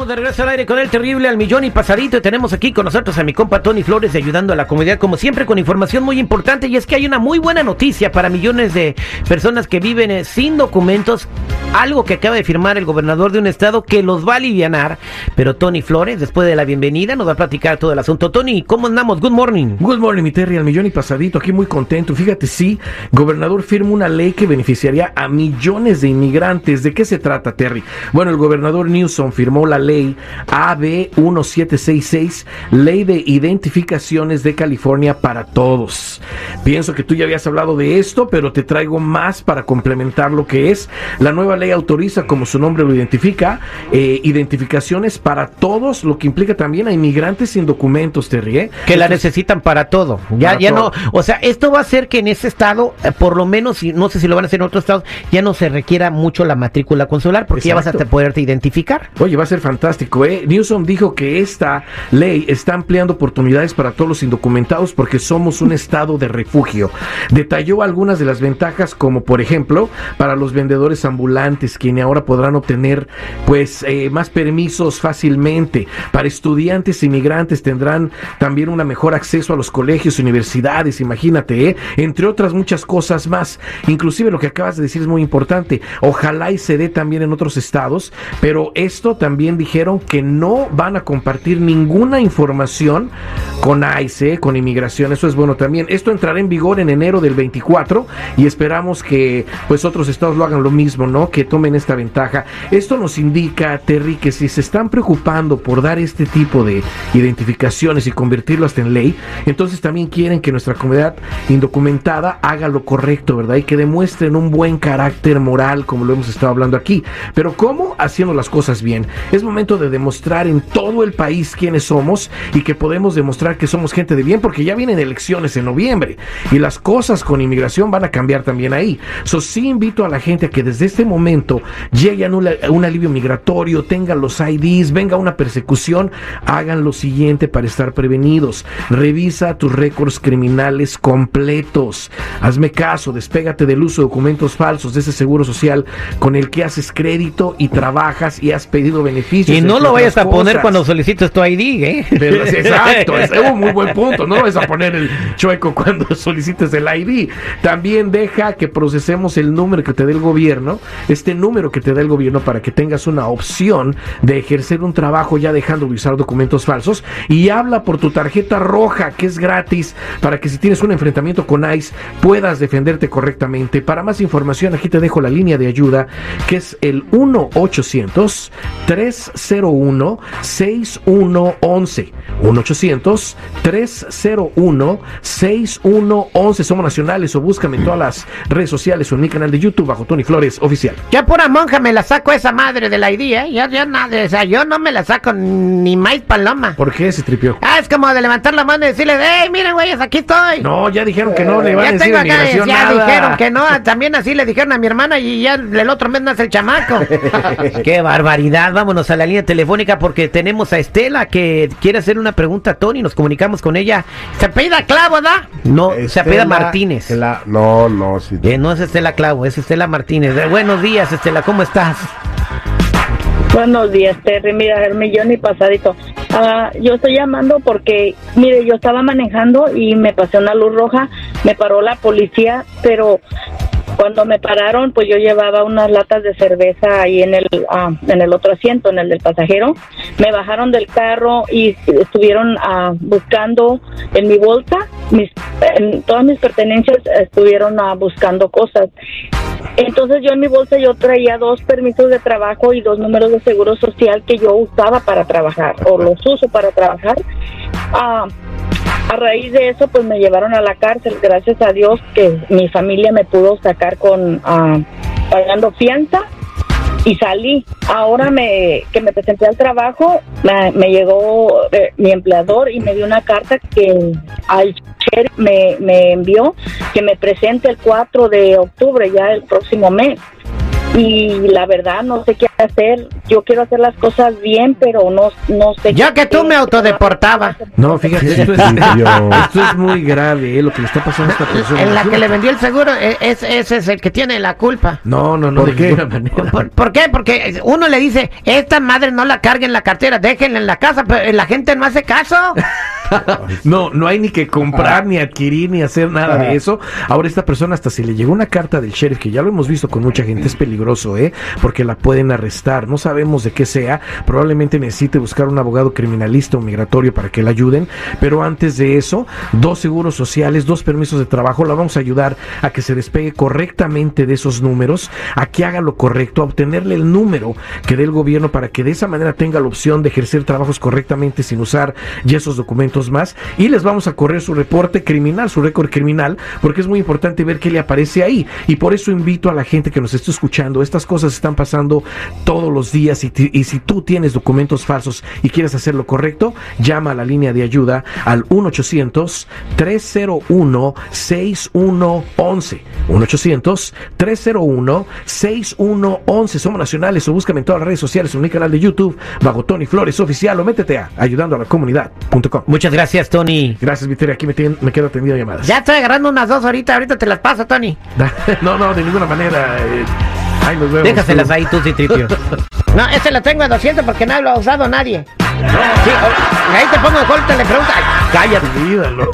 Estamos de regreso al aire con el terrible al millón y pasadito y tenemos aquí con nosotros a mi compa Tony Flores ayudando a la comunidad como siempre con información muy importante y es que hay una muy buena noticia para millones de personas que viven eh, sin documentos, algo que acaba de firmar el gobernador de un estado que los va a alivianar, pero Tony Flores después de la bienvenida nos va a platicar todo el asunto. Tony, ¿cómo andamos? Good morning. Good morning, mi Terry, al millón y pasadito, aquí muy contento. Fíjate, sí, gobernador firma una ley que beneficiaría a millones de inmigrantes. ¿De qué se trata, Terry? Bueno, el gobernador Newsom firmó la ley AB 1766, Ley de Identificaciones de California para Todos. Pienso que tú ya habías hablado de esto, pero te traigo más para complementar lo que es. La nueva ley autoriza, como su nombre lo identifica, eh, identificaciones para todos, lo que implica también a inmigrantes sin documentos, Terry. ¿eh? Que la necesitan para todo. Ya, Para ya todo. no, o sea, esto va a hacer que en ese estado, eh, por lo menos, y no sé si lo van a hacer en otros estados, ya no se requiera mucho la matrícula consular, porque ya vas a poderte identificar. Oye, va a ser fantástico, ¿eh? Newsom dijo que esta ley está ampliando oportunidades para todos los indocumentados porque somos un estado de refugio. Detalló algunas de las ventajas, como por ejemplo, para los vendedores ambulantes, quienes ahora podrán obtener, pues, eh, más permisos fácilmente. Para estudiantes inmigrantes tendrán también un mejor acceso a los colegios, universidades, imagínate, ¿eh? Entre otras muchas cosas más. Inclusive lo que acabas de decir es muy importante. Ojalá y se dé también en otros estados, pero esto también dijeron que no van a compartir ninguna información con ICE, con inmigración. Eso es bueno también. Esto entrará en vigor en enero del 24 y esperamos que pues otros estados lo hagan lo mismo, ¿no? Que tomen esta ventaja. Esto nos indica, Terry, que si se están preocupando por dar este tipo de identificaciones y convertirlo hasta en ley, entonces también quieren que nuestra comunidad indocumentada haga lo correcto, ¿verdad? Y que demuestren un buen carácter moral, como lo hemos estado hablando aquí. Pero ¿cómo? Haciendo las cosas bien. Es momento de demostrar en todo el país quiénes somos y que podemos demostrar que somos gente de bien, porque ya vienen elecciones en noviembre y las cosas con inmigración van a cambiar también ahí. So, sí invito a la gente a que desde este momento lleguen a un, alivio migratorio, tengan los IDs, venga una persecución, hagan lo siguiente para estar prevenidos. Revisa tus récords criminales completos. Hazme caso, despégate del uso de documentos falsos de ese seguro social con el que haces crédito y trabajas y has pedido beneficios. Y no lo vayas a poner cosas. cuando solicites tu ID, ¿eh? Pero, exacto, es un muy buen punto. No vas a poner el chueco cuando solicites el ID. También deja que procesemos el número que te dé el gobierno, este número que te da el gobierno para que tengas una opción de ejercer un trabajo ya dejando de usar documentos falsos. Y habla por tu tarjeta roja, que es gratis, para que si tienes un enfrentamiento con ICE puedas defenderte correctamente. Para más información, aquí te dejo la línea de ayuda, que es el 1-800. 301-6111. 1-800-301-6111. Somos nacionales o búscame en todas las redes sociales o en mi canal de YouTube bajo Tony Flores Oficial. Ya pura monja me la saco esa madre del ID, ¿eh? Ya, ya nada, o sea, yo no me la saco ni más paloma. ¿Por qué se tripió? Ah, es como de levantar la mano y decirle, hey, miren, güeyes, aquí estoy. No, ya dijeron que no le van a ya decir tengo a acá, migración ya nada. dijeron que no, también así le dijeron a mi hermana y ya el otro mes nace el chamaco. Qué barbaridad, vámonos a la línea telefónica porque tenemos a Estela que quiere hacer una pregunta a Tony, nos comunicamos con ella. ¿Se apellida Clavo, da? No, se apellida Estela- Martínez. Estela- no, no, sí. Eh, no es Estela Clavo, es Estela Martínez. Eh, buenos días, Estela, ¿cómo estás? Buenos días, Terry. Mira, el millón y pasadito. Ah, yo estoy llamando porque, mire, yo estaba manejando y me pasé una luz roja, me paró la policía, pero cuando me pararon, pues yo llevaba unas latas de cerveza ahí en el ah, en el otro asiento, en el del pasajero. Me bajaron del carro y estuvieron ah, buscando en mi bolsa, mis, en todas mis pertenencias estuvieron ah, buscando cosas. Entonces yo en mi bolsa yo traía dos permisos de trabajo y dos números de seguro social que yo usaba para trabajar o los uso para trabajar. A raíz de eso pues me llevaron a la cárcel, gracias a Dios que mi familia me pudo sacar con ah, pagando fianza y salí. Ahora me, que me presenté al trabajo, me, llegó eh, mi empleador y me dio una carta que al me, me envió que me presente el 4 de octubre, ya el próximo mes. Y la verdad no sé qué hacer. Yo quiero hacer las cosas bien, pero no, no sé. Qué que tú me autodeportaba. No, fíjate, esto es, esto es muy grave, eh, lo que le está pasando a esta persona. En la que le vendió el seguro, e- es- ese es el que tiene la culpa. No, no, no, ¿Por de qué? ninguna manera. ¿Por, por qué? Porque uno le dice, esta madre no la cargue en la cartera, déjenla en la casa, pero la gente no hace caso. No, no hay ni que comprar, ni adquirir, ni hacer nada de eso. Ahora esta persona hasta si le llegó una carta del sheriff, que ya lo hemos visto con mucha gente, es peligroso, ¿eh? Porque la pueden arrestar. No sabemos de qué sea. Probablemente necesite buscar un abogado criminalista o migratorio para que la ayuden. Pero antes de eso, dos seguros sociales, dos permisos de trabajo, la vamos a ayudar a que se despegue correctamente de esos números, a que haga lo correcto, a obtenerle el número que dé el gobierno para que de esa manera tenga la opción de ejercer trabajos correctamente sin usar ya esos documentos más. Y les vamos a correr su reporte criminal, su récord criminal, porque es muy importante ver qué le aparece ahí. Y por eso invito a la gente que nos esté escuchando, estas cosas están pasando todos los días y, si tú tienes documentos falsos y quieres hacer lo correcto, llama a la línea de ayuda al 1-800-301-6111. 1-800-301-6111. Somos nacionales o búscame en todas las redes sociales, en mi canal de YouTube, bajo Tony Flores Oficial o métete a ayudando a la comunidad.com. Muchas gracias, Tony. Gracias, Viteria. Aquí me, quedo atendido llamadas. Ya estoy agarrando unas dos ahorita, ahorita te las paso, Tony. No, no, de ninguna manera. eh, ahí nos vemos. Déjaselas tú. ahí tú, Citripio. No, este lo tengo a 200 porque no lo ha usado nadie. Sí, o- ahí te pongo el corte, le pregunta. Cállate. Olvídalo.